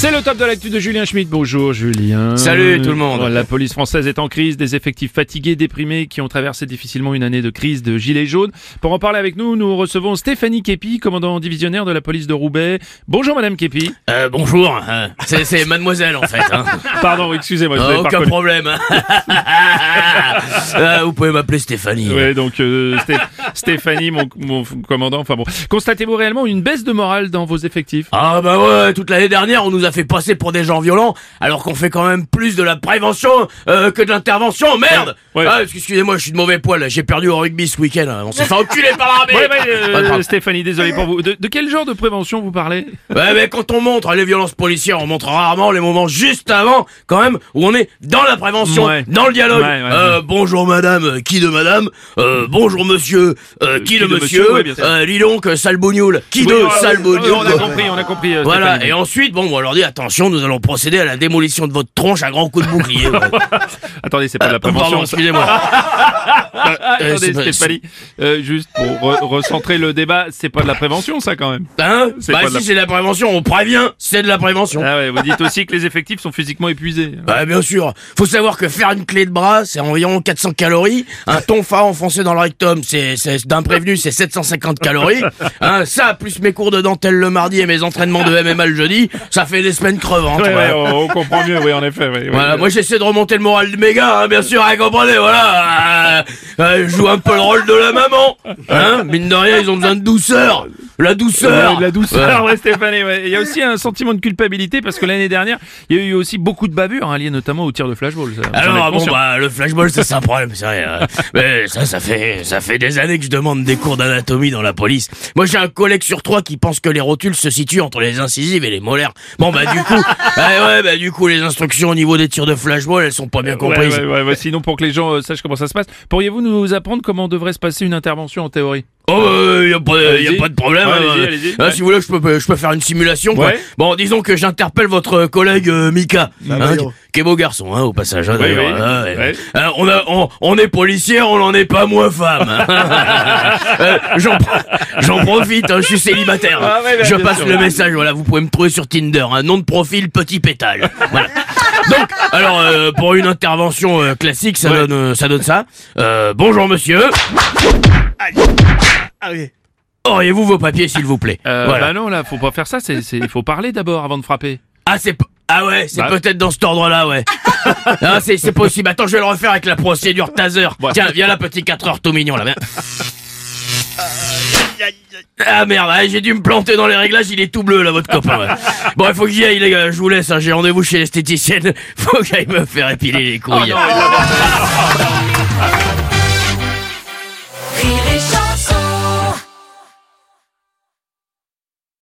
C'est le top de l'actu de Julien Schmidt. Bonjour Julien. Salut, tout le monde. La police française est en crise, des effectifs fatigués, déprimés, qui ont traversé difficilement une année de crise de gilets jaunes. Pour en parler avec nous, nous recevons Stéphanie Képi, commandant divisionnaire de la police de Roubaix. Bonjour Madame Képi. Euh, bonjour, euh, c'est, c'est mademoiselle en fait. Hein. Pardon, excusez-moi. je Euh, pas aucun reconnu. problème. Euh, vous pouvez m'appeler Stéphanie. Ouais, donc euh, Sté- Stéphanie, mon, mon commandant. Enfin bon, constatez-vous réellement une baisse de morale dans vos effectifs? Ah bah ouais, toute l'année dernière on nous a fait passer pour des gens violents alors qu'on fait quand même plus de la prévention euh, que de l'intervention, merde Ouais. Ah, excusez-moi, je suis de mauvais poil, j'ai perdu au rugby ce week-end, on s'est fait enculer par l'armée Ouais, euh. Stéphanie, désolé pour vous. De, de quel genre de prévention vous parlez? Ouais, mais quand on montre les violences policières, on montre rarement les moments juste avant, quand même, où on est dans la prévention, dans le dialogue. Euh, bonjour madame, qui de madame? Bonjour monsieur, qui, de monsieur, euh, Dis donc, sale bougnoul. Qui Oui, de euh, sale euh, bougnoul On a compris, on a compris. Voilà, Stéphanie. et ensuite, bon, on leur dit, attention, nous allons procéder à la démolition de votre tronche à grands coups de bouclier. Attendez, c'est pas de la prévention. Excusez-moi. Attendez, Stéphanie, juste pour re- recentrer le débat, c'est pas de la prévention, ça quand même. Hein Bah si c'est de la prévention, on prévient, c'est de la prévention. Ah ouais, vous dites aussi que les effectifs sont physiquement épuisés. Bah bien sûr, faut savoir que faire une clé de bras, c'est environ 400 calories. Un tonfa enfoncé dans le rectum, c'est c'est- d'un prévenu, c'est 750 calories. Hein, ça, plus mes cours de dentelle le mardi et mes entraînements de MMA le jeudi, ça fait des semaines crevantes. Ouais, on, on comprend mieux, oui, en effet. Voilà, moi j'essaie de remonter le moral de mes gars, hein, bien sûr, hein, comprenez, voilà. Euh, euh, je joue un peu le rôle de la maman. Hein, mine de rien, ils ont besoin de douceur. La douceur. Ouais, la douceur, Ouais. ouais, Stéphanie. ouais. Il y a aussi un sentiment de culpabilité parce que l'année dernière, il y a eu aussi beaucoup de bavures hein, liées notamment au tir de flashball. ça. Alors bon conscient bah le flashball ça c'est un problème c'est vrai hein. mais ça ça fait ça fait des années que je demande des cours d'anatomie dans la police moi j'ai un collègue sur trois qui pense que les rotules se situent entre les incisives et les molaires bon bah du coup ouais, ouais bah du coup les instructions au niveau des tirs de flashball elles sont pas bien comprises ouais, ouais, ouais, Sinon, pour que les gens euh, sachent comment ça se passe, pourriez-vous nous apprendre comment devrait se passer une intervention en théorie? Oh, euh, y a pas, y a Allez-y. pas de problème. Ouais, hein. allez-y, allez-y. Ah, Ouais. Si vous voulez, je peux, je peux faire une simulation. Quoi. Ouais. Bon, disons que j'interpelle votre collègue euh, Mika, hein, voyons. Qui, est beau garçon, hein, au passage. hein, Oui, d'ailleurs, oui. hein, ouais. Ouais. Hein, on, a, on, on est policier, on n'en est pas moins femme. hein. Euh, J'en j'en profite, hein, je suis célibataire. Ah, ouais, ouais, je passe sûr. le message. Voilà, vous pouvez me trouver sur Tinder. Un nom de profil petit pétale. Voilà. Donc, alors euh, pour une intervention euh, classique, ça donne, euh, ça donne ça. Euh, bonjour monsieur. Auriez-vous vos papiers, s'il vous plaît euh, Voilà. Bah non, là, faut pas faire ça. C'est, c'est- il faut parler d'abord avant de frapper. Ah, c'est p- ah ouais, c'est Bah. peut-être dans cet ordre-là, ouais. ah, c'est c'est possible. Attends, je vais le refaire avec la procédure taser. Ouais. Tiens, viens là, petit 4 heures tout mignon, là. viens. Ah merde, ah, j'ai dû me planter dans les réglages, il est tout bleu là, votre copain. ouais. Bon, il faut que j'y aille, les gars, je vous laisse, hein, j'ai rendez-vous chez l'esthéticienne. Faut que j'aille me faire épiler les couilles. Oh non,